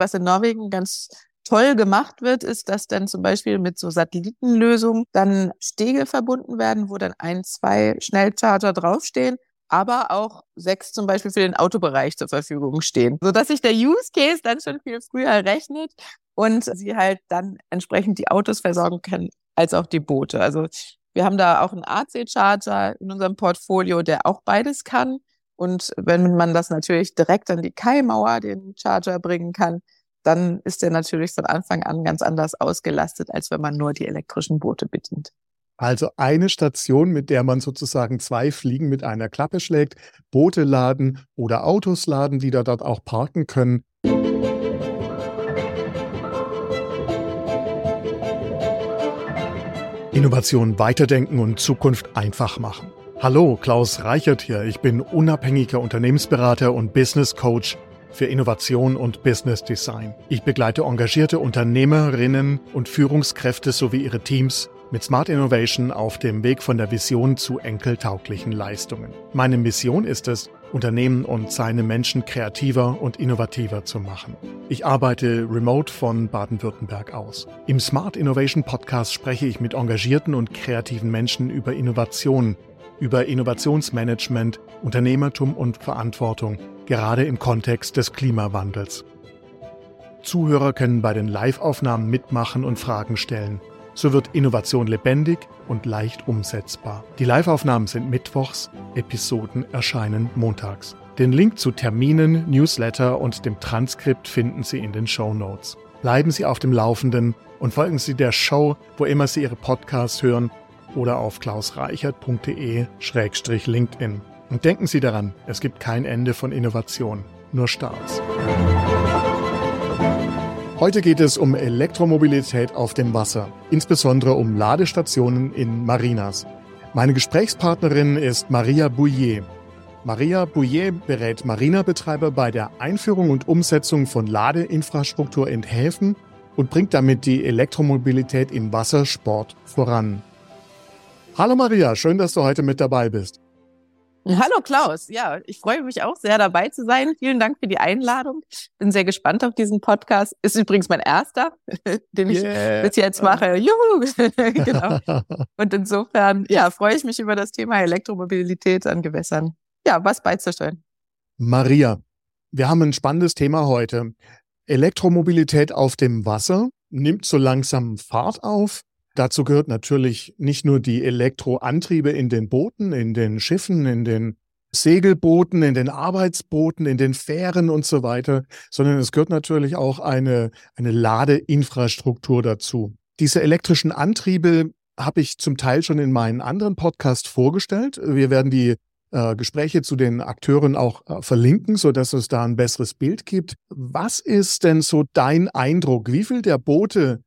Was in Norwegen ganz toll gemacht wird, ist, dass dann zum Beispiel mit so Satellitenlösungen dann Stege verbunden werden, wo dann ein, zwei Schnellcharger draufstehen, aber auch sechs zum Beispiel für den Autobereich zur Verfügung stehen, sodass sich der Use Case dann schon viel früher rechnet und sie halt dann entsprechend die Autos versorgen können als auch die Boote. Also wir haben da auch einen AC-Charger in unserem Portfolio, der auch beides kann. Und wenn man das natürlich direkt an die Kaimauer, den Charger bringen kann, dann ist der natürlich von Anfang an ganz anders ausgelastet, als wenn man nur die elektrischen Boote bedient. Also eine Station, mit der man sozusagen zwei Fliegen mit einer Klappe schlägt, Boote laden oder Autos laden, die da dort auch parken können. Innovation weiterdenken und Zukunft einfach machen. Hallo, Klaus Reichert hier. Ich bin unabhängiger Unternehmensberater und Business Coach für Innovation und Business Design. Ich begleite engagierte Unternehmerinnen und Führungskräfte sowie ihre Teams mit Smart Innovation auf dem Weg von der Vision zu enkeltauglichen Leistungen. Meine Mission ist es, Unternehmen und seine Menschen kreativer und innovativer zu machen. Ich arbeite remote von Baden-Württemberg aus. Im Smart Innovation Podcast spreche ich mit engagierten und kreativen Menschen über Innovation, über Innovationsmanagement, Unternehmertum und Verantwortung, gerade im Kontext des Klimawandels. Zuhörer können bei den Live-Aufnahmen mitmachen und Fragen stellen. So wird Innovation lebendig und leicht umsetzbar. Die Live-Aufnahmen sind mittwochs, Episoden erscheinen montags. Den Link zu Terminen, Newsletter und dem Transkript finden Sie in den Show Notes. Bleiben Sie auf dem Laufenden und folgen Sie der Show, wo immer Sie Ihre Podcasts hören oder auf klausreichert.de-linkedin. Und denken Sie daran, es gibt kein Ende von Innovation, nur Starts. Heute geht es um Elektromobilität auf dem Wasser, insbesondere um Ladestationen in Marinas. Meine Gesprächspartnerin ist Maria Bouillet. Maria Bouillet berät Marinabetreiber bei der Einführung und Umsetzung von Ladeinfrastruktur in Häfen und bringt damit die Elektromobilität im Wassersport voran. Hallo Maria, schön, dass du heute mit dabei bist. Hallo Klaus, ja, ich freue mich auch sehr dabei zu sein. Vielen Dank für die Einladung. Bin sehr gespannt auf diesen Podcast. Ist übrigens mein erster, den ich yeah. bis jetzt mache. Juhu! genau. Und insofern, ja, freue ich mich über das Thema Elektromobilität an Gewässern. Ja, was beizustellen. Maria, wir haben ein spannendes Thema heute. Elektromobilität auf dem Wasser nimmt so langsam Fahrt auf. Dazu gehört natürlich nicht nur die Elektroantriebe in den Booten, in den Schiffen, in den Segelbooten, in den Arbeitsbooten, in den Fähren und so weiter, sondern es gehört natürlich auch eine, eine Ladeinfrastruktur dazu. Diese elektrischen Antriebe habe ich zum Teil schon in meinen anderen Podcast vorgestellt. Wir werden die äh, Gespräche zu den Akteuren auch äh, verlinken, sodass es da ein besseres Bild gibt. Was ist denn so dein Eindruck? Wie viel der Boote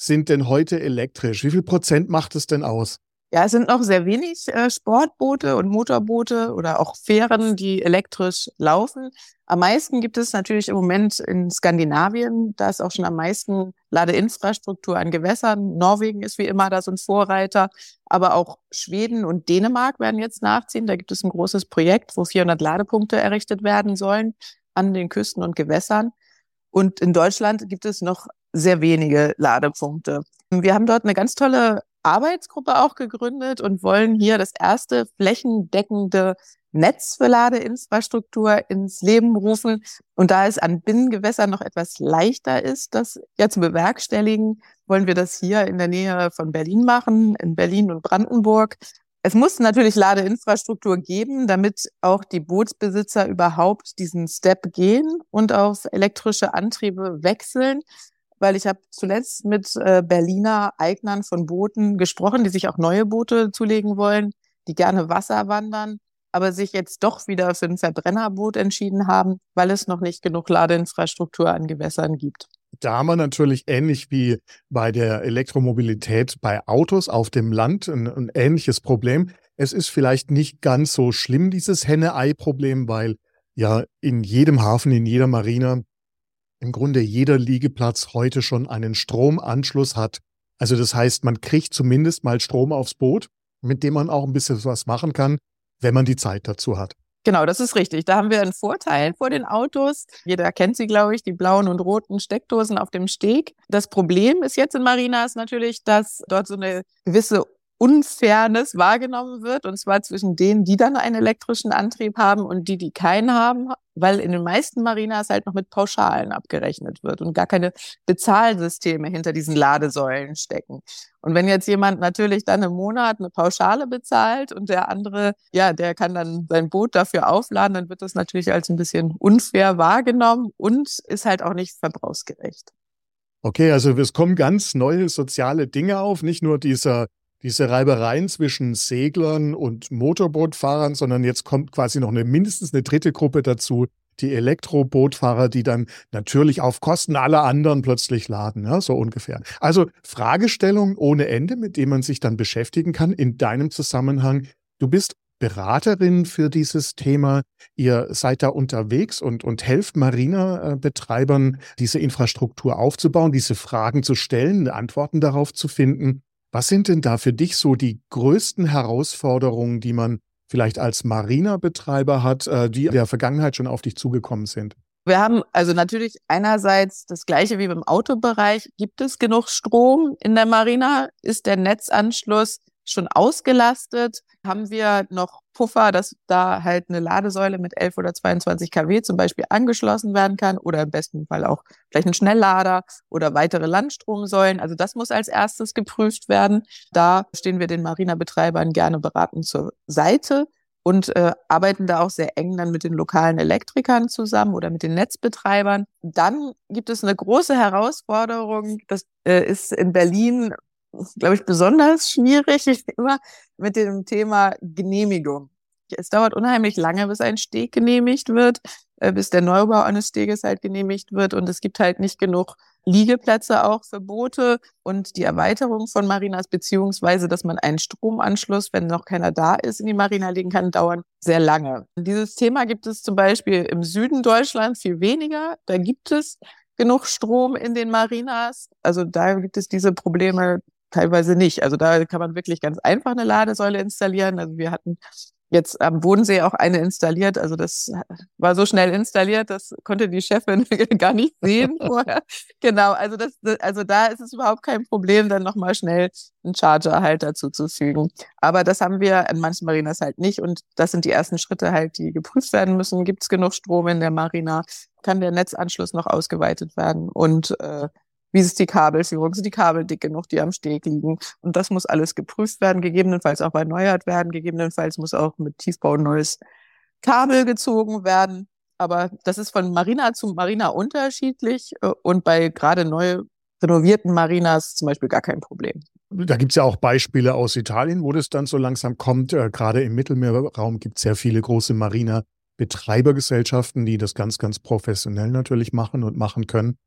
sind denn heute elektrisch? Wie viel Prozent macht es denn aus? Ja, es sind noch sehr wenig äh, Sportboote und Motorboote oder auch Fähren, die elektrisch laufen. Am meisten gibt es natürlich im Moment in Skandinavien. Da ist auch schon am meisten Ladeinfrastruktur an Gewässern. Norwegen ist wie immer da so ein Vorreiter. Aber auch Schweden und Dänemark werden jetzt nachziehen. Da gibt es ein großes Projekt, wo 400 Ladepunkte errichtet werden sollen an den Küsten und Gewässern. Und in Deutschland gibt es noch sehr wenige Ladepunkte. Wir haben dort eine ganz tolle Arbeitsgruppe auch gegründet und wollen hier das erste flächendeckende Netz für Ladeinfrastruktur ins Leben rufen. Und da es an Binnengewässern noch etwas leichter ist, das ja zu bewerkstelligen, wollen wir das hier in der Nähe von Berlin machen, in Berlin und Brandenburg. Es muss natürlich Ladeinfrastruktur geben, damit auch die Bootsbesitzer überhaupt diesen Step gehen und auf elektrische Antriebe wechseln weil ich habe zuletzt mit äh, Berliner Eignern von Booten gesprochen, die sich auch neue Boote zulegen wollen, die gerne Wasser wandern, aber sich jetzt doch wieder für ein Verbrennerboot entschieden haben, weil es noch nicht genug Ladeinfrastruktur an Gewässern gibt. Da haben wir natürlich ähnlich wie bei der Elektromobilität bei Autos auf dem Land ein, ein ähnliches Problem. Es ist vielleicht nicht ganz so schlimm, dieses Henne-Ei-Problem, weil ja in jedem Hafen, in jeder Marine im Grunde jeder Liegeplatz heute schon einen Stromanschluss hat. Also das heißt, man kriegt zumindest mal Strom aufs Boot, mit dem man auch ein bisschen was machen kann, wenn man die Zeit dazu hat. Genau, das ist richtig. Da haben wir einen Vorteil vor den Autos. Jeder kennt sie, glaube ich, die blauen und roten Steckdosen auf dem Steg. Das Problem ist jetzt in Marinas natürlich, dass dort so eine gewisse Unfairness wahrgenommen wird, und zwar zwischen denen, die dann einen elektrischen Antrieb haben und die, die keinen haben, weil in den meisten Marinas halt noch mit Pauschalen abgerechnet wird und gar keine Bezahlsysteme hinter diesen Ladesäulen stecken. Und wenn jetzt jemand natürlich dann im Monat eine Pauschale bezahlt und der andere, ja, der kann dann sein Boot dafür aufladen, dann wird das natürlich als ein bisschen unfair wahrgenommen und ist halt auch nicht verbrauchsgerecht. Okay, also es kommen ganz neue soziale Dinge auf, nicht nur dieser diese Reibereien zwischen Seglern und Motorbootfahrern, sondern jetzt kommt quasi noch eine mindestens eine dritte Gruppe dazu, die Elektrobootfahrer, die dann natürlich auf Kosten aller anderen plötzlich laden, ja, so ungefähr. Also Fragestellungen ohne Ende, mit denen man sich dann beschäftigen kann in deinem Zusammenhang. Du bist Beraterin für dieses Thema. Ihr seid da unterwegs und, und helft Marina-Betreibern, diese Infrastruktur aufzubauen, diese Fragen zu stellen, Antworten darauf zu finden. Was sind denn da für dich so die größten Herausforderungen, die man vielleicht als Marina-Betreiber hat, äh, die in der Vergangenheit schon auf dich zugekommen sind? Wir haben also natürlich einerseits das gleiche wie beim Autobereich. Gibt es genug Strom in der Marina? Ist der Netzanschluss schon ausgelastet? Haben wir noch Puffer, dass da halt eine Ladesäule mit 11 oder 22 kW zum Beispiel angeschlossen werden kann oder im besten Fall auch vielleicht ein Schnelllader oder weitere Landstromsäulen. Also das muss als erstes geprüft werden. Da stehen wir den Marina-Betreibern gerne beratend zur Seite und äh, arbeiten da auch sehr eng dann mit den lokalen Elektrikern zusammen oder mit den Netzbetreibern. Dann gibt es eine große Herausforderung, das äh, ist in Berlin glaube ich, besonders schwierig immer mit dem Thema Genehmigung. Es dauert unheimlich lange, bis ein Steg genehmigt wird, äh, bis der Neubau eines Steges halt genehmigt wird. Und es gibt halt nicht genug Liegeplätze auch für Boote und die Erweiterung von Marinas, beziehungsweise, dass man einen Stromanschluss, wenn noch keiner da ist, in die Marina legen kann, dauern sehr lange. Dieses Thema gibt es zum Beispiel im Süden Deutschlands viel weniger. Da gibt es genug Strom in den Marinas. Also da gibt es diese Probleme teilweise nicht. Also da kann man wirklich ganz einfach eine Ladesäule installieren. Also wir hatten jetzt am Bodensee auch eine installiert. Also das war so schnell installiert, das konnte die Chefin gar nicht sehen vorher. genau, also das, also da ist es überhaupt kein Problem, dann nochmal schnell einen Charger halt dazu zu fügen. Aber das haben wir an manchen Marinas halt nicht und das sind die ersten Schritte halt, die geprüft werden müssen. Gibt es genug Strom in der Marina? Kann der Netzanschluss noch ausgeweitet werden? Und äh, wie ist die Kabelführung? Sind die Kabel dick genug, die am Steg liegen? Und das muss alles geprüft werden, gegebenenfalls auch erneuert werden. Gegebenenfalls muss auch mit Tiefbau neues Kabel gezogen werden. Aber das ist von Marina zu Marina unterschiedlich äh, und bei gerade neu renovierten Marinas zum Beispiel gar kein Problem. Da gibt es ja auch Beispiele aus Italien, wo das dann so langsam kommt. Äh, gerade im Mittelmeerraum gibt es sehr viele große Marina-Betreibergesellschaften, die das ganz, ganz professionell natürlich machen und machen können.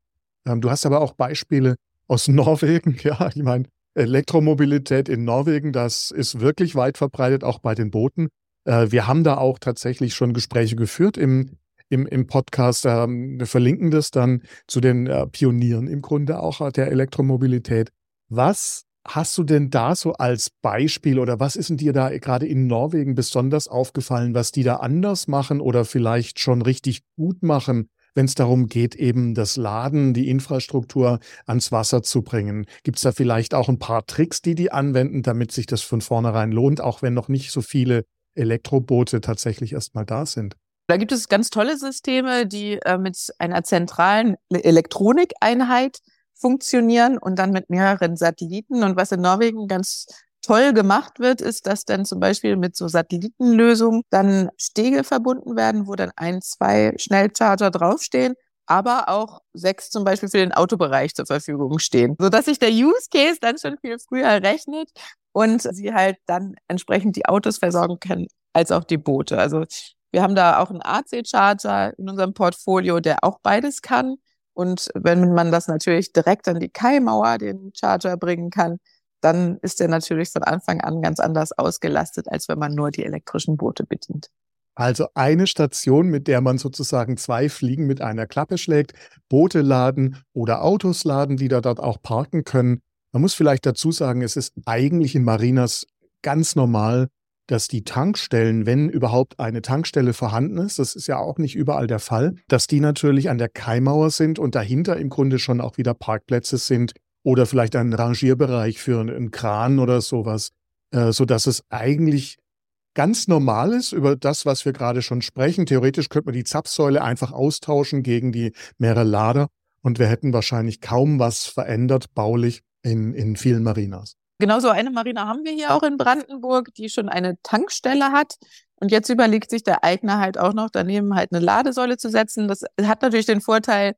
Ähm, du hast aber auch Beispiele aus Norwegen. Ja, ich meine, Elektromobilität in Norwegen, das ist wirklich weit verbreitet, auch bei den Booten. Äh, wir haben da auch tatsächlich schon Gespräche geführt im, im, im Podcast. Ähm, wir verlinken das dann zu den äh, Pionieren im Grunde auch der Elektromobilität. Was hast du denn da so als Beispiel oder was ist denn dir da gerade in Norwegen besonders aufgefallen, was die da anders machen oder vielleicht schon richtig gut machen, wenn es darum geht, eben das Laden, die Infrastruktur ans Wasser zu bringen? Gibt es da vielleicht auch ein paar Tricks, die die anwenden, damit sich das von vornherein lohnt, auch wenn noch nicht so viele Elektroboote tatsächlich erstmal da sind? Da gibt es ganz tolle Systeme, die äh, mit einer zentralen Elektronikeinheit funktionieren und dann mit mehreren Satelliten. Und was in Norwegen ganz toll gemacht wird, ist, dass dann zum Beispiel mit so Satellitenlösungen dann Stege verbunden werden, wo dann ein, zwei Schnellcharger draufstehen, aber auch sechs zum Beispiel für den Autobereich zur Verfügung stehen, sodass sich der Use Case dann schon viel früher rechnet und sie halt dann entsprechend die Autos versorgen können als auch die Boote. Also wir haben da auch einen AC-Charger in unserem Portfolio, der auch beides kann. Und wenn man das natürlich direkt an die Kaimauer, den Charger bringen kann, dann ist er natürlich von Anfang an ganz anders ausgelastet, als wenn man nur die elektrischen Boote bedient. Also eine Station, mit der man sozusagen zwei Fliegen mit einer Klappe schlägt, Boote laden oder Autos laden, die da dort auch parken können. Man muss vielleicht dazu sagen, es ist eigentlich in Marinas ganz normal, dass die Tankstellen, wenn überhaupt eine Tankstelle vorhanden ist, das ist ja auch nicht überall der Fall, dass die natürlich an der Kaimauer sind und dahinter im Grunde schon auch wieder Parkplätze sind oder vielleicht ein Rangierbereich für einen Kran oder sowas, äh, sodass es eigentlich ganz normal ist über das, was wir gerade schon sprechen. Theoretisch könnte man die Zapfsäule einfach austauschen gegen die mehrere Lader und wir hätten wahrscheinlich kaum was verändert baulich in, in vielen Marinas. Genau so eine Marina haben wir hier auch in Brandenburg, die schon eine Tankstelle hat. Und jetzt überlegt sich der Eigner halt auch noch daneben halt eine Ladesäule zu setzen. Das hat natürlich den Vorteil,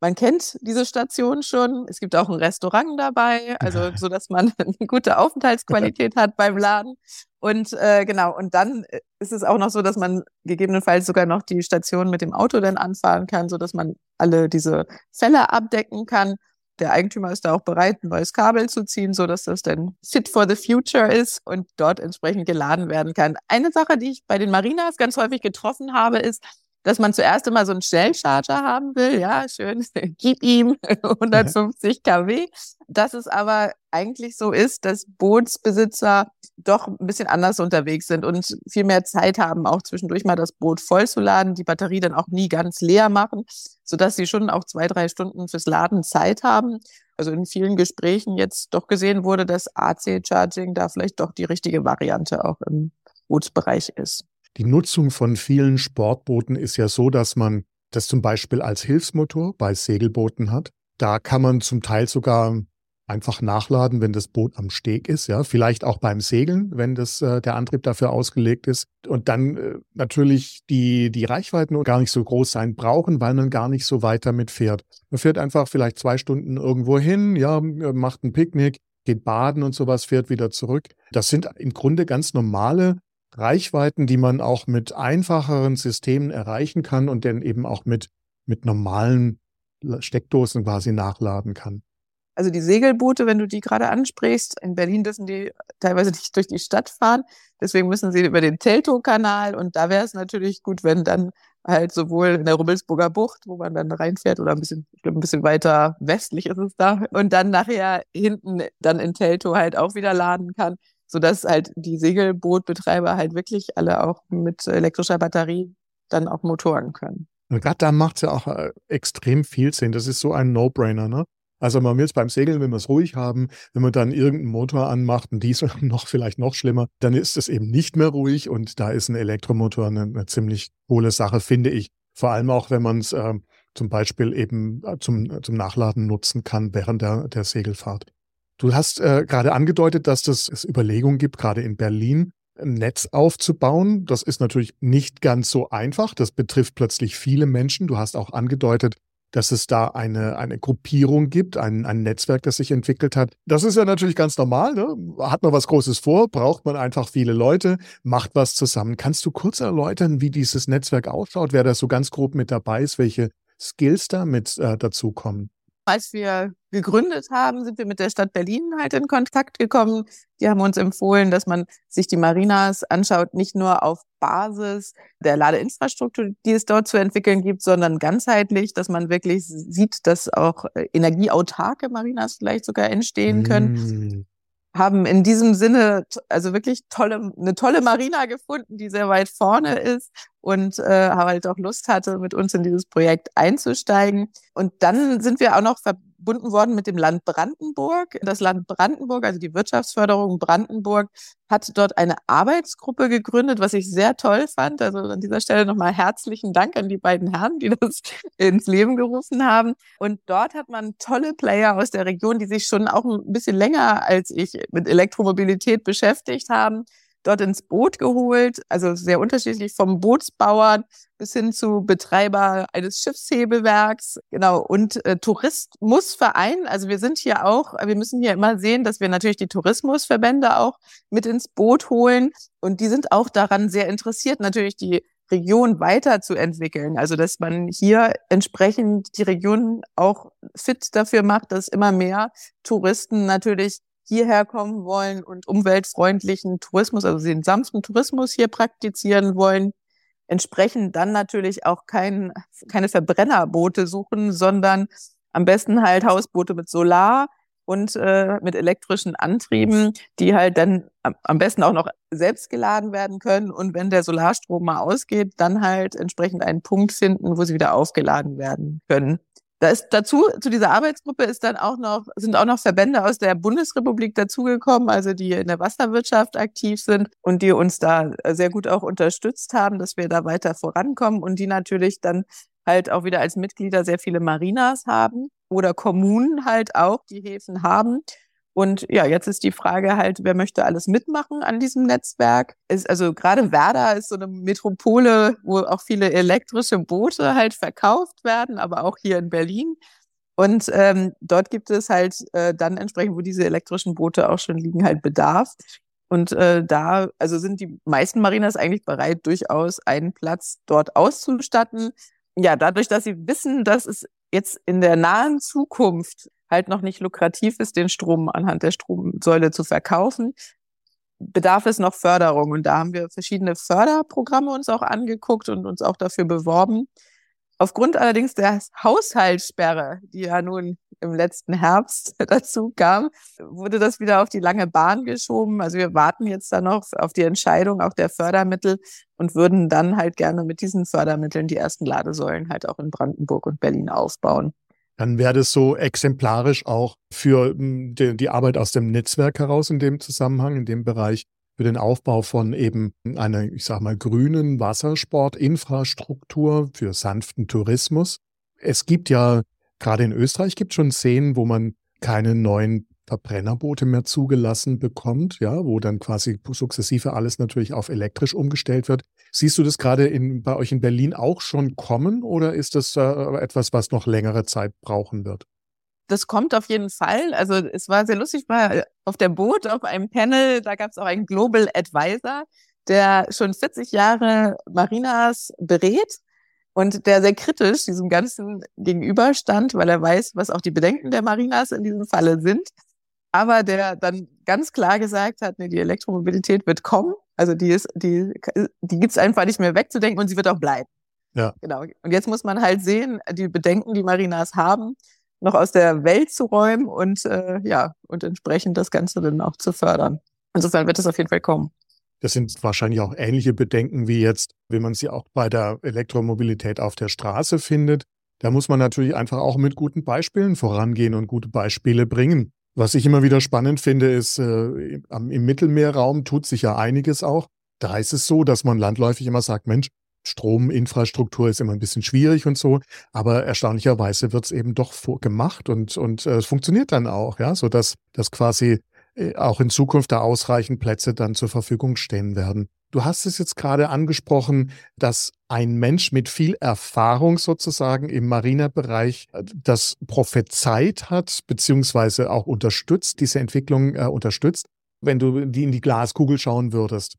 man kennt diese Station schon. Es gibt auch ein Restaurant dabei, also so, dass man eine gute Aufenthaltsqualität hat beim Laden. Und äh, genau, und dann ist es auch noch so, dass man gegebenenfalls sogar noch die Station mit dem Auto dann anfahren kann, so dass man alle diese Fälle abdecken kann. Der Eigentümer ist da auch bereit, ein neues Kabel zu ziehen, so dass das dann fit for the future ist und dort entsprechend geladen werden kann. Eine Sache, die ich bei den Marinas ganz häufig getroffen habe, ist, dass man zuerst immer so einen Schnellcharger haben will. Ja, schön, gib ihm 150 kW. Dass es aber eigentlich so ist, dass Bootsbesitzer doch ein bisschen anders unterwegs sind und viel mehr Zeit haben, auch zwischendurch mal das Boot vollzuladen, die Batterie dann auch nie ganz leer machen, sodass sie schon auch zwei, drei Stunden fürs Laden Zeit haben. Also in vielen Gesprächen jetzt doch gesehen wurde, dass AC-Charging da vielleicht doch die richtige Variante auch im Bootsbereich ist. Die Nutzung von vielen Sportbooten ist ja so, dass man das zum Beispiel als Hilfsmotor bei Segelbooten hat. Da kann man zum Teil sogar einfach nachladen, wenn das Boot am Steg ist, ja, vielleicht auch beim Segeln, wenn das äh, der Antrieb dafür ausgelegt ist und dann äh, natürlich die die Reichweiten gar nicht so groß sein brauchen, weil man gar nicht so weit damit fährt. Man fährt einfach vielleicht zwei Stunden irgendwo hin, ja, macht ein Picknick, geht baden und sowas, fährt wieder zurück. Das sind im Grunde ganz normale Reichweiten, die man auch mit einfacheren Systemen erreichen kann und dann eben auch mit, mit normalen Steckdosen quasi nachladen kann. Also die Segelboote, wenn du die gerade ansprichst, in Berlin dürfen die teilweise nicht durch die Stadt fahren. Deswegen müssen sie über den Teltow-Kanal. Und da wäre es natürlich gut, wenn dann halt sowohl in der Rummelsburger Bucht, wo man dann reinfährt, oder ein bisschen, ich glaube, ein bisschen weiter westlich ist es da, und dann nachher hinten dann in Teltow halt auch wieder laden kann sodass halt die Segelbootbetreiber halt wirklich alle auch mit elektrischer Batterie dann auch Motoren können. Gerade da macht es ja auch äh, extrem viel Sinn. Das ist so ein No-Brainer, ne? Also man will es beim Segeln, wenn wir es ruhig haben, wenn man dann irgendeinen Motor anmacht, einen Diesel noch vielleicht noch schlimmer, dann ist es eben nicht mehr ruhig und da ist ein Elektromotor eine, eine ziemlich coole Sache, finde ich. Vor allem auch, wenn man es äh, zum Beispiel eben äh, zum, zum Nachladen nutzen kann während der, der Segelfahrt. Du hast äh, gerade angedeutet, dass das, es Überlegungen gibt, gerade in Berlin, ein Netz aufzubauen. Das ist natürlich nicht ganz so einfach. Das betrifft plötzlich viele Menschen. Du hast auch angedeutet, dass es da eine, eine Gruppierung gibt, ein, ein Netzwerk, das sich entwickelt hat. Das ist ja natürlich ganz normal. Ne? Hat man was Großes vor, braucht man einfach viele Leute, macht was zusammen. Kannst du kurz erläutern, wie dieses Netzwerk ausschaut, wer da so ganz grob mit dabei ist, welche Skills da mit äh, dazukommen? Als wir gegründet haben, sind wir mit der Stadt Berlin halt in Kontakt gekommen. Die haben uns empfohlen, dass man sich die Marinas anschaut, nicht nur auf Basis der Ladeinfrastruktur, die es dort zu entwickeln gibt, sondern ganzheitlich, dass man wirklich sieht, dass auch energieautarke Marinas vielleicht sogar entstehen können. Mm haben in diesem Sinne also wirklich tolle, eine tolle Marina gefunden, die sehr weit vorne ist und äh, halt auch Lust hatte, mit uns in dieses Projekt einzusteigen. Und dann sind wir auch noch verbunden worden mit dem Land Brandenburg. Das Land Brandenburg, also die Wirtschaftsförderung Brandenburg, hat dort eine Arbeitsgruppe gegründet, was ich sehr toll fand. Also an dieser Stelle nochmal herzlichen Dank an die beiden Herren, die das ins Leben gerufen haben. Und dort hat man tolle Player aus der Region, die sich schon auch ein bisschen länger als ich mit Elektromobilität beschäftigt haben dort ins Boot geholt, also sehr unterschiedlich vom Bootsbauern bis hin zu Betreiber eines Schiffshebewerks, genau, und äh, Tourismusverein. Also wir sind hier auch, wir müssen hier immer sehen, dass wir natürlich die Tourismusverbände auch mit ins Boot holen und die sind auch daran sehr interessiert, natürlich die Region weiterzuentwickeln. Also dass man hier entsprechend die Region auch fit dafür macht, dass immer mehr Touristen natürlich hierher kommen wollen und umweltfreundlichen Tourismus, also den sanften Tourismus hier praktizieren wollen, entsprechend dann natürlich auch kein, keine Verbrennerboote suchen, sondern am besten halt Hausboote mit Solar und äh, mit elektrischen Antrieben, die halt dann am besten auch noch selbst geladen werden können und wenn der Solarstrom mal ausgeht, dann halt entsprechend einen Punkt finden, wo sie wieder aufgeladen werden können. Da ist dazu, zu dieser Arbeitsgruppe ist dann auch noch, sind auch noch Verbände aus der Bundesrepublik dazugekommen, also die in der Wasserwirtschaft aktiv sind und die uns da sehr gut auch unterstützt haben, dass wir da weiter vorankommen und die natürlich dann halt auch wieder als Mitglieder sehr viele Marinas haben oder Kommunen halt auch, die Häfen haben. Und ja, jetzt ist die Frage halt, wer möchte alles mitmachen an diesem Netzwerk? Ist, also gerade Werder ist so eine Metropole, wo auch viele elektrische Boote halt verkauft werden, aber auch hier in Berlin. Und ähm, dort gibt es halt äh, dann entsprechend, wo diese elektrischen Boote auch schon liegen, halt Bedarf. Und äh, da, also sind die meisten Marinas eigentlich bereit, durchaus einen Platz dort auszustatten. Ja, dadurch, dass sie wissen, dass es jetzt in der nahen Zukunft halt noch nicht lukrativ ist, den Strom anhand der Stromsäule zu verkaufen, bedarf es noch Förderung. Und da haben wir verschiedene Förderprogramme uns auch angeguckt und uns auch dafür beworben. Aufgrund allerdings der Haushaltssperre, die ja nun im letzten Herbst dazu kam, wurde das wieder auf die lange Bahn geschoben. Also wir warten jetzt da noch auf die Entscheidung auch der Fördermittel und würden dann halt gerne mit diesen Fördermitteln die ersten Ladesäulen halt auch in Brandenburg und Berlin aufbauen dann wäre das so exemplarisch auch für hm, die, die, Arbeit aus dem Netzwerk heraus in dem Zusammenhang, in dem Bereich, für den Aufbau von eben einer, ich sag mal, grünen Wassersportinfrastruktur für sanften Tourismus. Es gibt ja, gerade in Österreich gibt es schon Szenen, wo man keine neuen Verbrennerboote mehr zugelassen bekommt, ja, wo dann quasi sukzessive alles natürlich auf elektrisch umgestellt wird. Siehst du das gerade in, bei euch in Berlin auch schon kommen oder ist das äh, etwas, was noch längere Zeit brauchen wird? Das kommt auf jeden Fall. Also es war sehr lustig, war auf der Boot, auf einem Panel, da gab es auch einen Global Advisor, der schon 40 Jahre Marinas berät und der sehr kritisch diesem Ganzen gegenüberstand, weil er weiß, was auch die Bedenken der Marinas in diesem Falle sind aber der dann ganz klar gesagt hat, nee, die Elektromobilität wird kommen. Also die ist, die, die gibt's einfach nicht mehr wegzudenken und sie wird auch bleiben. Ja. Genau. Und jetzt muss man halt sehen, die Bedenken, die Marinas haben, noch aus der Welt zu räumen und äh, ja, und entsprechend das Ganze dann auch zu fördern. Insofern wird es auf jeden Fall kommen. Das sind wahrscheinlich auch ähnliche Bedenken wie jetzt, wenn man sie auch bei der Elektromobilität auf der Straße findet. Da muss man natürlich einfach auch mit guten Beispielen vorangehen und gute Beispiele bringen. Was ich immer wieder spannend finde, ist, äh, im Mittelmeerraum tut sich ja einiges auch. Da ist es so, dass man landläufig immer sagt, Mensch, Strominfrastruktur ist immer ein bisschen schwierig und so, aber erstaunlicherweise wird es eben doch gemacht und, und äh, es funktioniert dann auch, ja, sodass dass quasi äh, auch in Zukunft da ausreichend Plätze dann zur Verfügung stehen werden. Du hast es jetzt gerade angesprochen, dass ein Mensch mit viel Erfahrung sozusagen im Marinebereich äh, das prophezeit hat, beziehungsweise auch unterstützt, diese Entwicklung äh, unterstützt. Wenn du in die Glaskugel schauen würdest,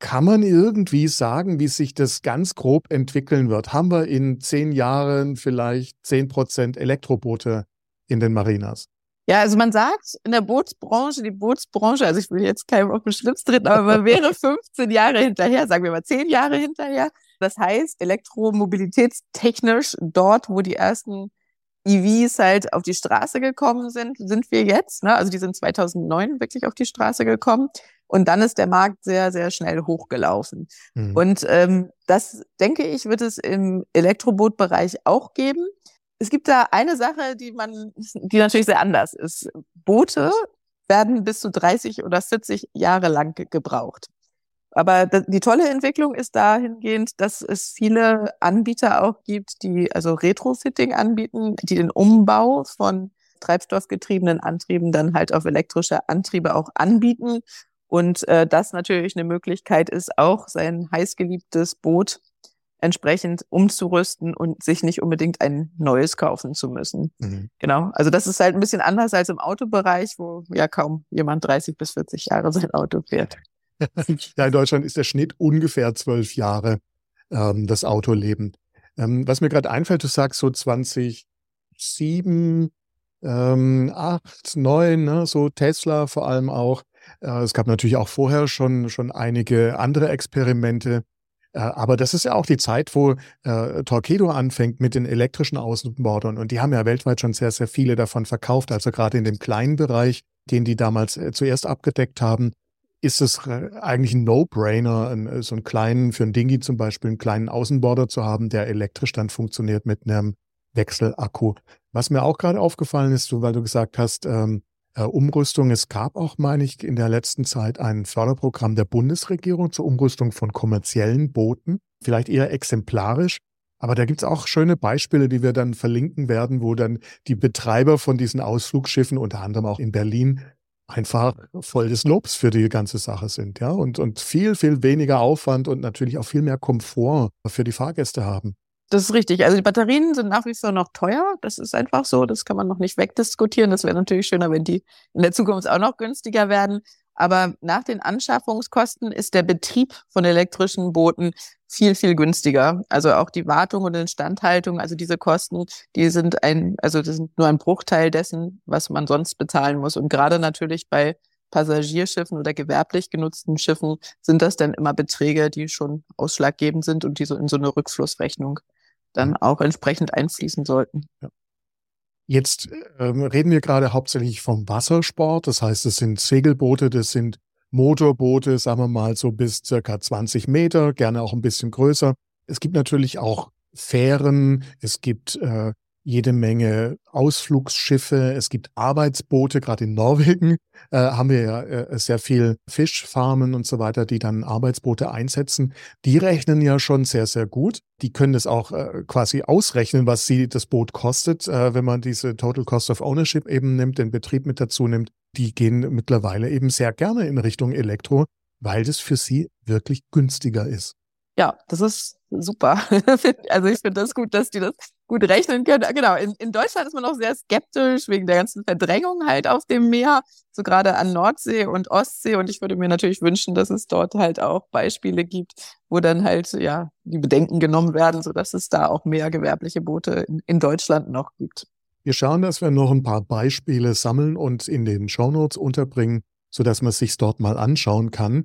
kann man irgendwie sagen, wie sich das ganz grob entwickeln wird? Haben wir in zehn Jahren vielleicht zehn Prozent Elektroboote in den Marinas? Ja, also man sagt in der Bootsbranche, die Bootsbranche, also ich will jetzt keinem auf den Schlips treten, aber man wäre 15 Jahre hinterher, sagen wir mal 10 Jahre hinterher. Das heißt, elektromobilitätstechnisch dort, wo die ersten EVs halt auf die Straße gekommen sind, sind wir jetzt. Ne? Also die sind 2009 wirklich auf die Straße gekommen. Und dann ist der Markt sehr, sehr schnell hochgelaufen. Mhm. Und ähm, das, denke ich, wird es im Elektrobootbereich auch geben. Es gibt da eine Sache, die man, die natürlich sehr anders ist. Boote werden bis zu 30 oder 40 Jahre lang gebraucht. Aber die tolle Entwicklung ist dahingehend, dass es viele Anbieter auch gibt, die also Retrofitting anbieten, die den Umbau von treibstoffgetriebenen Antrieben dann halt auf elektrische Antriebe auch anbieten. Und äh, das natürlich eine Möglichkeit ist, auch sein heißgeliebtes Boot entsprechend umzurüsten und sich nicht unbedingt ein neues kaufen zu müssen. Mhm. Genau. Also das ist halt ein bisschen anders als im Autobereich, wo ja kaum jemand 30 bis 40 Jahre sein Auto fährt. ja, in Deutschland ist der Schnitt ungefähr zwölf Jahre ähm, das Autoleben. Ähm, was mir gerade einfällt, du sagst so 2007, ähm, 8, 9, ne, so Tesla vor allem auch. Äh, es gab natürlich auch vorher schon, schon einige andere Experimente. Äh, aber das ist ja auch die Zeit, wo äh, Torpedo anfängt mit den elektrischen Außenbordern. Und die haben ja weltweit schon sehr, sehr viele davon verkauft. Also gerade in dem kleinen Bereich, den die damals äh, zuerst abgedeckt haben, ist es äh, eigentlich ein No-Brainer, äh, so einen kleinen, für ein Dingi zum Beispiel, einen kleinen Außenborder zu haben, der elektrisch dann funktioniert mit einem Wechselakku. Was mir auch gerade aufgefallen ist, weil du gesagt hast, ähm, äh, Umrüstung. Es gab auch, meine ich, in der letzten Zeit ein Förderprogramm der Bundesregierung zur Umrüstung von kommerziellen Booten. Vielleicht eher exemplarisch. Aber da gibt es auch schöne Beispiele, die wir dann verlinken werden, wo dann die Betreiber von diesen Ausflugsschiffen, unter anderem auch in Berlin, einfach voll des Lobs für die ganze Sache sind, ja, und, und viel, viel weniger Aufwand und natürlich auch viel mehr Komfort für die Fahrgäste haben. Das ist richtig. Also die Batterien sind nach wie vor noch teuer. Das ist einfach so. Das kann man noch nicht wegdiskutieren. Das wäre natürlich schöner, wenn die in der Zukunft auch noch günstiger werden. Aber nach den Anschaffungskosten ist der Betrieb von elektrischen Booten viel, viel günstiger. Also auch die Wartung und Instandhaltung, also diese Kosten, die sind ein, also das sind nur ein Bruchteil dessen, was man sonst bezahlen muss. Und gerade natürlich bei Passagierschiffen oder gewerblich genutzten Schiffen sind das dann immer Beträge, die schon ausschlaggebend sind und die so in so eine Rückflussrechnung dann auch entsprechend einfließen sollten. Ja. Jetzt ähm, reden wir gerade hauptsächlich vom Wassersport. Das heißt, es sind Segelboote, das sind Motorboote, sagen wir mal so bis circa 20 Meter, gerne auch ein bisschen größer. Es gibt natürlich auch Fähren, es gibt äh, jede Menge Ausflugsschiffe, es gibt Arbeitsboote, gerade in Norwegen äh, haben wir ja äh, sehr viel Fischfarmen und so weiter, die dann Arbeitsboote einsetzen. Die rechnen ja schon sehr, sehr gut. Die können das auch äh, quasi ausrechnen, was sie das Boot kostet, äh, wenn man diese Total Cost of Ownership eben nimmt, den Betrieb mit dazu nimmt. Die gehen mittlerweile eben sehr gerne in Richtung Elektro, weil das für sie wirklich günstiger ist. Ja, das ist super. also ich finde das gut, dass die das gut rechnen können. Genau, in, in Deutschland ist man auch sehr skeptisch wegen der ganzen Verdrängung halt auf dem Meer, so gerade an Nordsee und Ostsee. Und ich würde mir natürlich wünschen, dass es dort halt auch Beispiele gibt, wo dann halt ja die Bedenken genommen werden, so dass es da auch mehr gewerbliche Boote in, in Deutschland noch gibt. Wir schauen, dass wir noch ein paar Beispiele sammeln und in den Shownotes unterbringen, so dass man es sich dort mal anschauen kann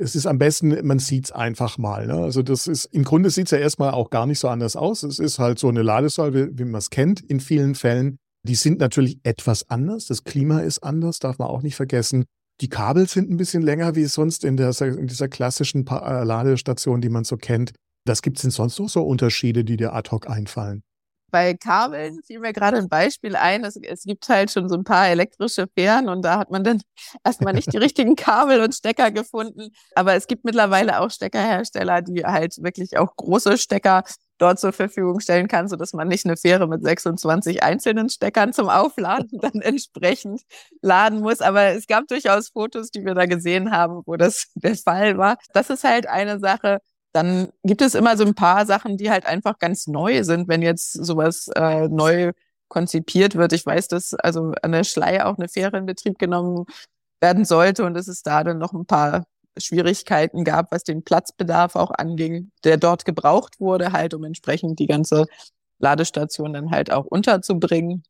es ist am besten, man sieht es einfach mal. Ne? Also das ist, im Grunde sieht es ja erstmal auch gar nicht so anders aus. Es ist halt so eine Ladesäule, wie man es kennt in vielen Fällen. Die sind natürlich etwas anders. Das Klima ist anders, darf man auch nicht vergessen. Die Kabel sind ein bisschen länger wie sonst in, der, in dieser klassischen äh, Ladestation, die man so kennt. Das gibt es denn sonst noch so Unterschiede, die dir ad hoc einfallen? Bei Kabeln fiel mir gerade ein Beispiel ein. Es, es, gibt halt schon so ein paar elektrische Fähren und da hat man dann erstmal nicht die richtigen Kabel und Stecker gefunden. Aber es gibt mittlerweile auch Steckerhersteller, die halt wirklich auch große Stecker dort zur Verfügung stellen kann, so dass man nicht eine Fähre mit 26 einzelnen Steckern zum Aufladen dann entsprechend laden muss. Aber es gab durchaus Fotos, die wir da gesehen haben, wo das der Fall war. Das ist halt eine Sache, dann gibt es immer so ein paar Sachen, die halt einfach ganz neu sind, wenn jetzt sowas äh, neu konzipiert wird. Ich weiß, dass also an der Schlei auch eine Fähre in Betrieb genommen werden sollte und dass es da dann noch ein paar Schwierigkeiten gab, was den Platzbedarf auch anging, der dort gebraucht wurde, halt um entsprechend die ganze Ladestation dann halt auch unterzubringen.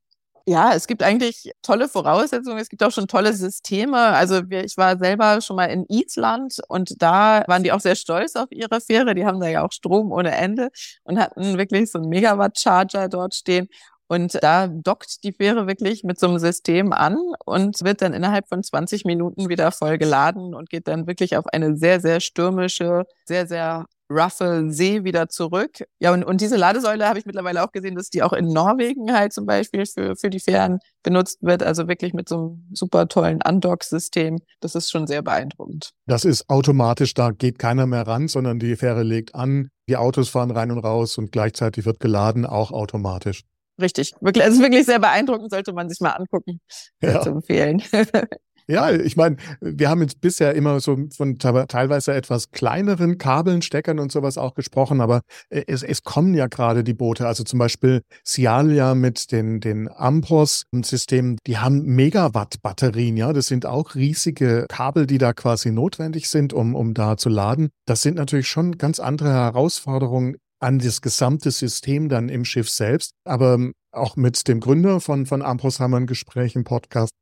Ja, es gibt eigentlich tolle Voraussetzungen. Es gibt auch schon tolle Systeme. Also ich war selber schon mal in Island und da waren die auch sehr stolz auf ihre Fähre. Die haben da ja auch Strom ohne Ende und hatten wirklich so einen Megawatt-Charger dort stehen. Und da dockt die Fähre wirklich mit so einem System an und wird dann innerhalb von 20 Minuten wieder voll geladen und geht dann wirklich auf eine sehr, sehr stürmische, sehr, sehr roughe See wieder zurück. Ja, und, und diese Ladesäule habe ich mittlerweile auch gesehen, dass die auch in Norwegen halt zum Beispiel für, für die Fähren benutzt wird. Also wirklich mit so einem super tollen Undock-System. Das ist schon sehr beeindruckend. Das ist automatisch, da geht keiner mehr ran, sondern die Fähre legt an, die Autos fahren rein und raus und gleichzeitig wird geladen, auch automatisch. Richtig. Wirklich, also wirklich sehr beeindruckend, sollte man sich mal angucken. Ja. Zu empfehlen. Ja, ich meine, wir haben jetzt bisher immer so von teilweise etwas kleineren Kabeln, Steckern und sowas auch gesprochen, aber äh, es, es kommen ja gerade die Boote, also zum Beispiel Cialia mit den, den Ampros-Systemen, die haben Megawatt-Batterien, ja, das sind auch riesige Kabel, die da quasi notwendig sind, um, um da zu laden. Das sind natürlich schon ganz andere Herausforderungen an das gesamte System dann im Schiff selbst. Aber auch mit dem Gründer von, von Ampros haben wir ein Gespräch im Podcast.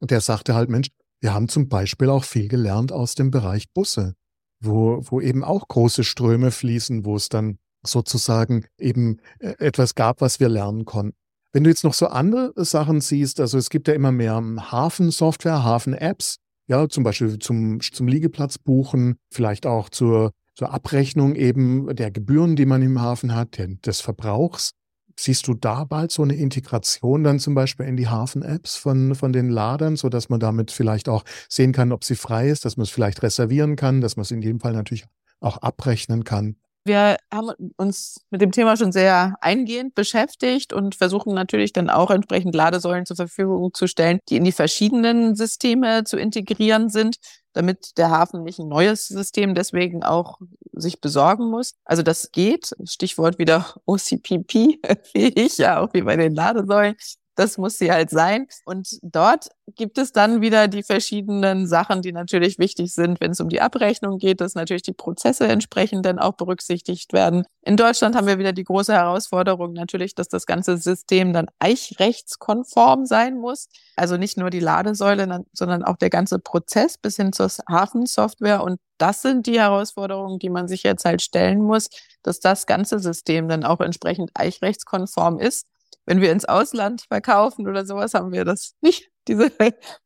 Der sagte halt, Mensch, wir haben zum Beispiel auch viel gelernt aus dem Bereich Busse. wo, wo eben auch große Ströme fließen, wo es dann sozusagen eben äh, etwas gab, was wir lernen konnten. Wenn du jetzt noch so andere Sachen siehst, also es gibt ja immer mehr Hafensoftware, Hafen-Apps, ja, zum Beispiel zum, zum Liegeplatz buchen, vielleicht auch zur, zur Abrechnung eben der Gebühren, die man im Hafen hat, des Verbrauchs. Siehst du da bald so eine Integration dann zum Beispiel in die Hafen-Apps von, von den Ladern, so dass man damit vielleicht auch sehen kann, ob sie frei ist, dass man es vielleicht reservieren kann, dass man es in jedem Fall natürlich auch abrechnen kann? Wir haben uns mit dem Thema schon sehr eingehend beschäftigt und versuchen natürlich dann auch entsprechend Ladesäulen zur Verfügung zu stellen, die in die verschiedenen Systeme zu integrieren sind, damit der Hafen nicht ein neues System deswegen auch sich besorgen muss. Also das geht. Stichwort wieder OCPP fähig, ja, auch wie bei den Ladesäulen. Das muss sie halt sein. Und dort gibt es dann wieder die verschiedenen Sachen, die natürlich wichtig sind, wenn es um die Abrechnung geht, dass natürlich die Prozesse entsprechend dann auch berücksichtigt werden. In Deutschland haben wir wieder die große Herausforderung natürlich, dass das ganze System dann eichrechtskonform sein muss. Also nicht nur die Ladesäule, sondern auch der ganze Prozess bis hin zur Hafensoftware. Und das sind die Herausforderungen, die man sich jetzt halt stellen muss, dass das ganze System dann auch entsprechend eichrechtskonform ist wenn wir ins Ausland verkaufen oder sowas, haben wir das nicht, diese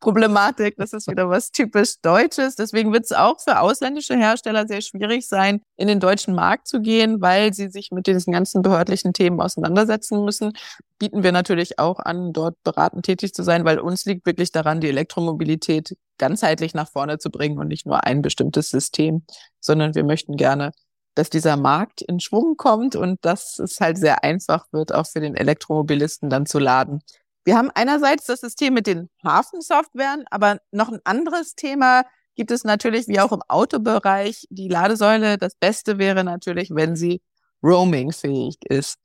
Problematik. Das ist wieder was typisch Deutsches. Deswegen wird es auch für ausländische Hersteller sehr schwierig sein, in den deutschen Markt zu gehen, weil sie sich mit diesen ganzen behördlichen Themen auseinandersetzen müssen. Bieten wir natürlich auch an, dort beratend tätig zu sein, weil uns liegt wirklich daran, die Elektromobilität ganzheitlich nach vorne zu bringen und nicht nur ein bestimmtes System, sondern wir möchten gerne dass dieser Markt in Schwung kommt und dass es halt sehr einfach wird, auch für den Elektromobilisten dann zu laden. Wir haben einerseits das System mit den Hafensoftwaren, aber noch ein anderes Thema gibt es natürlich, wie auch im Autobereich, die Ladesäule. Das Beste wäre natürlich, wenn sie roaming-fähig ist.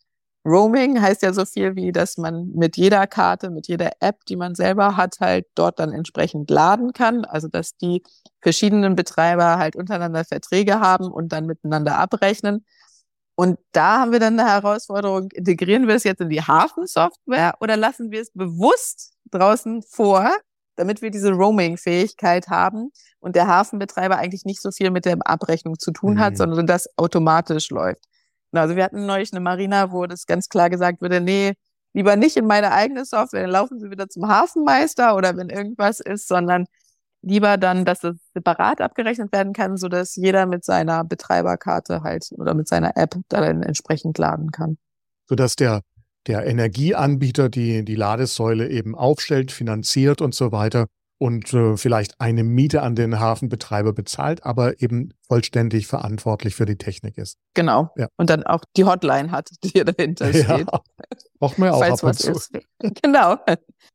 Roaming heißt ja so viel wie, dass man mit jeder Karte, mit jeder App, die man selber hat, halt dort dann entsprechend laden kann. Also dass die verschiedenen Betreiber halt untereinander Verträge haben und dann miteinander abrechnen. Und da haben wir dann eine Herausforderung, integrieren wir es jetzt in die Hafensoftware oder lassen wir es bewusst draußen vor, damit wir diese Roaming-Fähigkeit haben und der Hafenbetreiber eigentlich nicht so viel mit der Abrechnung zu tun hat, mhm. sondern das automatisch läuft. Also wir hatten neulich eine Marina, wo das ganz klar gesagt wurde, nee, lieber nicht in meine eigene Software, dann laufen Sie wieder zum Hafenmeister oder wenn irgendwas ist, sondern lieber dann, dass es separat abgerechnet werden kann, so dass jeder mit seiner Betreiberkarte halt oder mit seiner App dann entsprechend laden kann. Sodass der, der Energieanbieter die, die Ladesäule eben aufstellt, finanziert und so weiter und äh, vielleicht eine Miete an den Hafenbetreiber bezahlt, aber eben vollständig verantwortlich für die Technik ist. Genau. Ja. Und dann auch die Hotline hat, die dahinter steht. Ja. Braucht man ja auch Falls ab und zu. Ist. Genau.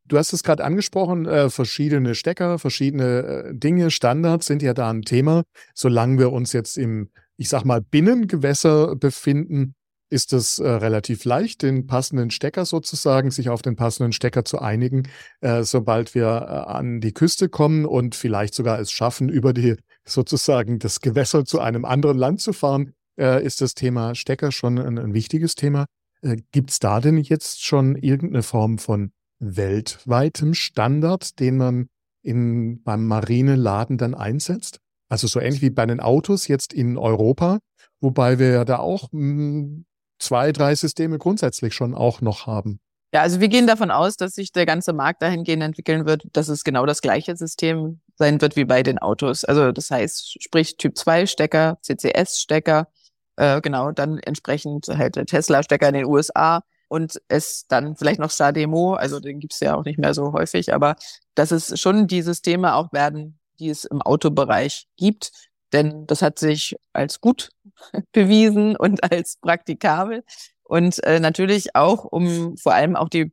Du hast es gerade angesprochen, äh, verschiedene Stecker, verschiedene äh, Dinge, Standards sind ja da ein Thema. Solange wir uns jetzt im, ich sag mal, Binnengewässer befinden, ist es äh, relativ leicht, den passenden Stecker sozusagen, sich auf den passenden Stecker zu einigen, äh, sobald wir äh, an die Küste kommen und vielleicht sogar es schaffen, über die sozusagen das Gewässer zu einem anderen Land zu fahren, äh, ist das Thema Stecker schon ein, ein wichtiges Thema. Äh, Gibt es da denn jetzt schon irgendeine Form von weltweitem Standard, den man in, beim Marineladen dann einsetzt? Also so ähnlich wie bei den Autos jetzt in Europa, wobei wir ja da auch mh, hm, zwei, drei Systeme grundsätzlich schon auch noch haben. Ja, also wir gehen davon aus, dass sich der ganze Markt dahingehend entwickeln wird, dass es genau das gleiche System sein wird wie bei den Autos. Also das heißt, sprich Typ 2 Stecker, CCS Stecker, äh, genau, dann entsprechend halt der Tesla Stecker in den USA und es dann vielleicht noch StarDemo, also den gibt's ja auch nicht mehr so häufig, aber dass es schon die Systeme auch werden, die es im Autobereich gibt, denn das hat sich als gut bewiesen und als praktikabel. Und äh, natürlich auch, um vor allem auch die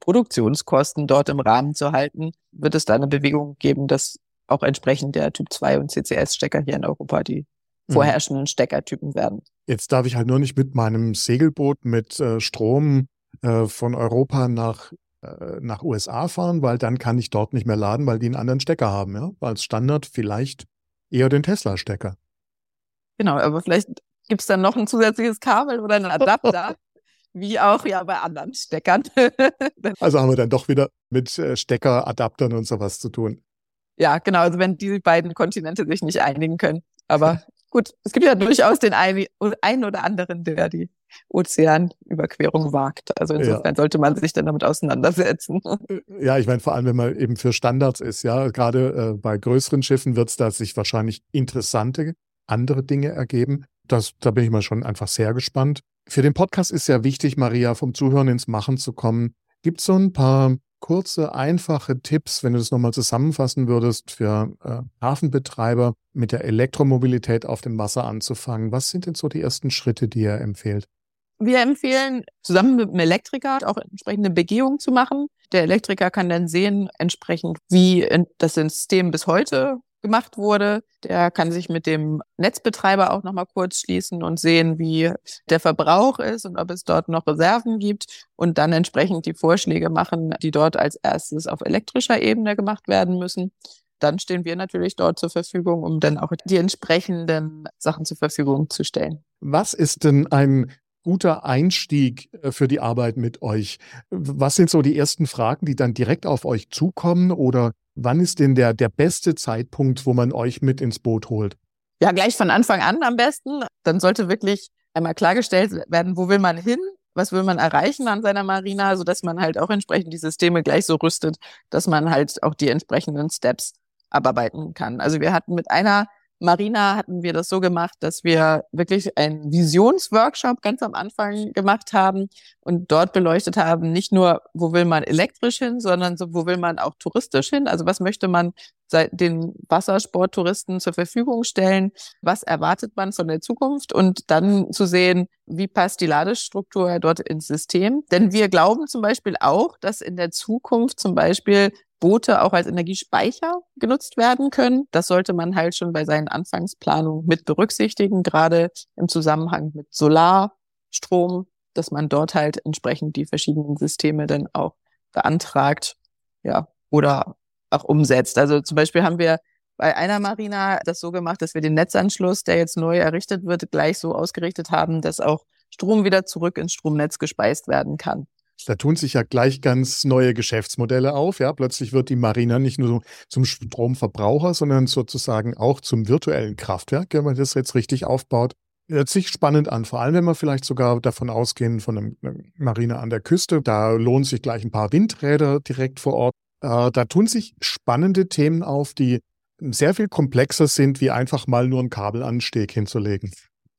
Produktionskosten dort im Rahmen zu halten, wird es da eine Bewegung geben, dass auch entsprechend der Typ 2 und CCS-Stecker hier in Europa die mhm. vorherrschenden Steckertypen werden. Jetzt darf ich halt nur nicht mit meinem Segelboot mit äh, Strom äh, von Europa nach äh, nach USA fahren, weil dann kann ich dort nicht mehr laden, weil die einen anderen Stecker haben. Ja? Als Standard vielleicht eher den Tesla-Stecker. Genau, aber vielleicht gibt es dann noch ein zusätzliches Kabel oder einen Adapter. wie auch ja bei anderen Steckern. also haben wir dann doch wieder mit äh, Stecker, Adaptern und sowas zu tun. Ja, genau. Also wenn die beiden Kontinente sich nicht einigen können. Aber gut, es gibt ja durchaus den einen, einen oder anderen, der die Ozeanüberquerung wagt. Also insofern ja. sollte man sich dann damit auseinandersetzen. Äh, ja, ich meine, vor allem, wenn man eben für Standards ist, ja, gerade äh, bei größeren Schiffen wird es da sich wahrscheinlich interessante andere Dinge ergeben. Das, da bin ich mal schon einfach sehr gespannt. Für den Podcast ist ja wichtig, Maria, vom Zuhören ins Machen zu kommen. Gibt es so ein paar kurze, einfache Tipps, wenn du das nochmal zusammenfassen würdest, für äh, Hafenbetreiber mit der Elektromobilität auf dem Wasser anzufangen? Was sind denn so die ersten Schritte, die ihr empfehlt? Wir empfehlen, zusammen mit dem Elektriker auch entsprechende Begehungen zu machen. Der Elektriker kann dann sehen, entsprechend, wie das System bis heute gemacht wurde. Der kann sich mit dem Netzbetreiber auch nochmal kurz schließen und sehen, wie der Verbrauch ist und ob es dort noch Reserven gibt und dann entsprechend die Vorschläge machen, die dort als erstes auf elektrischer Ebene gemacht werden müssen. Dann stehen wir natürlich dort zur Verfügung, um dann auch die entsprechenden Sachen zur Verfügung zu stellen. Was ist denn ein guter Einstieg äh, für die Arbeit mit euch? Was sind so die ersten Fragen, die dann direkt auf euch zukommen oder wann ist denn der, der beste Zeitpunkt, wo man euch mit ins Boot holt? Ja, gleich von Anfang an am besten. Dann sollte wirklich einmal klargestellt werden, wo will man hin? Was will man erreichen an seiner Marina, so dass man halt auch entsprechend die Systeme gleich so rüstet, dass man halt auch die entsprechenden Steps abarbeiten kann. Also wir hatten mit einer Marina hatten wir das so gemacht, dass wir wirklich einen Visionsworkshop ganz am Anfang gemacht haben und dort beleuchtet haben, nicht nur, wo will man elektrisch hin, sondern so, wo will man auch touristisch hin? Also was möchte man den Wassersporttouristen zur Verfügung stellen? Was erwartet man von der Zukunft? Und dann zu sehen, wie passt die Ladestruktur dort ins System? Denn wir glauben zum Beispiel auch, dass in der Zukunft zum Beispiel Boote auch als Energiespeicher genutzt werden können. Das sollte man halt schon bei seinen Anfangsplanungen mit berücksichtigen, gerade im Zusammenhang mit Solarstrom, dass man dort halt entsprechend die verschiedenen Systeme dann auch beantragt, ja, oder auch umsetzt. Also zum Beispiel haben wir bei einer Marina das so gemacht, dass wir den Netzanschluss, der jetzt neu errichtet wird, gleich so ausgerichtet haben, dass auch Strom wieder zurück ins Stromnetz gespeist werden kann. Da tun sich ja gleich ganz neue Geschäftsmodelle auf. Ja, plötzlich wird die Marina nicht nur zum Stromverbraucher, sondern sozusagen auch zum virtuellen Kraftwerk, wenn man das jetzt richtig aufbaut. Hört sich spannend an, vor allem wenn wir vielleicht sogar davon ausgehen, von einer Marina an der Küste. Da lohnen sich gleich ein paar Windräder direkt vor Ort. Äh, da tun sich spannende Themen auf, die sehr viel komplexer sind, wie einfach mal nur einen Kabelansteg hinzulegen.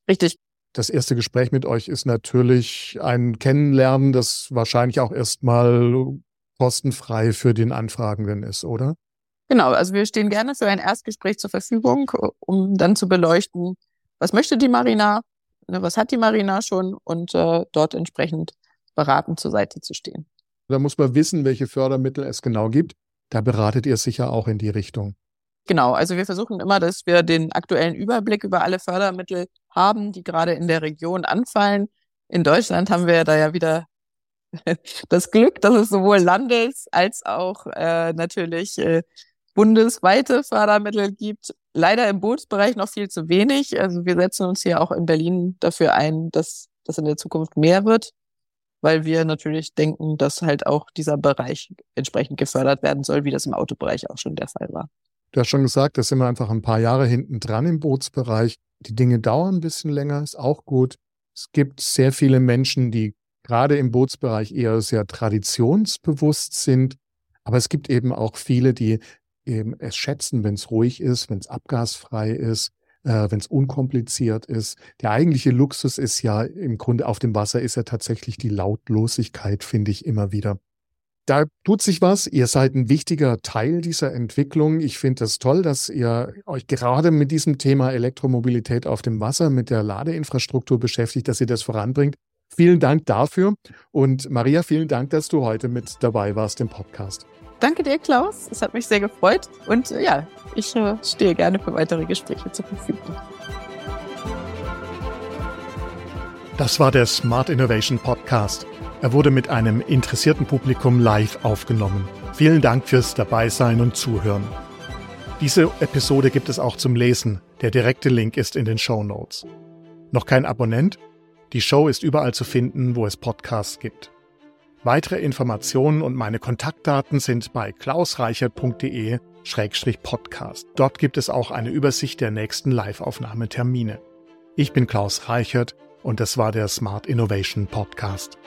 Richtig. Das erste Gespräch mit euch ist natürlich ein Kennenlernen, das wahrscheinlich auch erstmal kostenfrei für den Anfragenden ist, oder? Genau, also wir stehen gerne für ein Erstgespräch zur Verfügung, um dann zu beleuchten, was möchte die Marina, ne, was hat die Marina schon und äh, dort entsprechend beratend zur Seite zu stehen. Da muss man wissen, welche Fördermittel es genau gibt. Da beratet ihr sicher auch in die Richtung. Genau, also wir versuchen immer, dass wir den aktuellen Überblick über alle Fördermittel haben, die gerade in der Region anfallen. In Deutschland haben wir da ja wieder das Glück, dass es sowohl Landes- als auch äh, natürlich äh, bundesweite Fördermittel gibt. Leider im Bootsbereich noch viel zu wenig. Also wir setzen uns hier auch in Berlin dafür ein, dass das in der Zukunft mehr wird, weil wir natürlich denken, dass halt auch dieser Bereich entsprechend gefördert werden soll, wie das im Autobereich auch schon der Fall war. Du hast schon gesagt, da sind wir einfach ein paar Jahre hinten dran im Bootsbereich. Die Dinge dauern ein bisschen länger, ist auch gut. Es gibt sehr viele Menschen, die gerade im Bootsbereich eher sehr traditionsbewusst sind. Aber es gibt eben auch viele, die eben es schätzen, wenn es ruhig ist, wenn es abgasfrei ist, äh, wenn es unkompliziert ist. Der eigentliche Luxus ist ja im Grunde auf dem Wasser ist ja tatsächlich die Lautlosigkeit, finde ich immer wieder da tut sich was. Ihr seid ein wichtiger Teil dieser Entwicklung. Ich finde es das toll, dass ihr euch gerade mit diesem Thema Elektromobilität auf dem Wasser, mit der Ladeinfrastruktur beschäftigt, dass ihr das voranbringt. Vielen Dank dafür. Und Maria, vielen Dank, dass du heute mit dabei warst im Podcast. Danke dir, Klaus. Es hat mich sehr gefreut. Und äh, ja, ich äh, stehe gerne für weitere Gespräche zur Verfügung. Das war der Smart Innovation Podcast. Er wurde mit einem interessierten Publikum live aufgenommen. Vielen Dank fürs Dabeisein und Zuhören. Diese Episode gibt es auch zum Lesen. Der direkte Link ist in den Show Notes. Noch kein Abonnent? Die Show ist überall zu finden, wo es Podcasts gibt. Weitere Informationen und meine Kontaktdaten sind bei klausreichert.de Podcast. Dort gibt es auch eine Übersicht der nächsten Live-Aufnahmetermine. Ich bin Klaus Reichert und das war der Smart Innovation Podcast.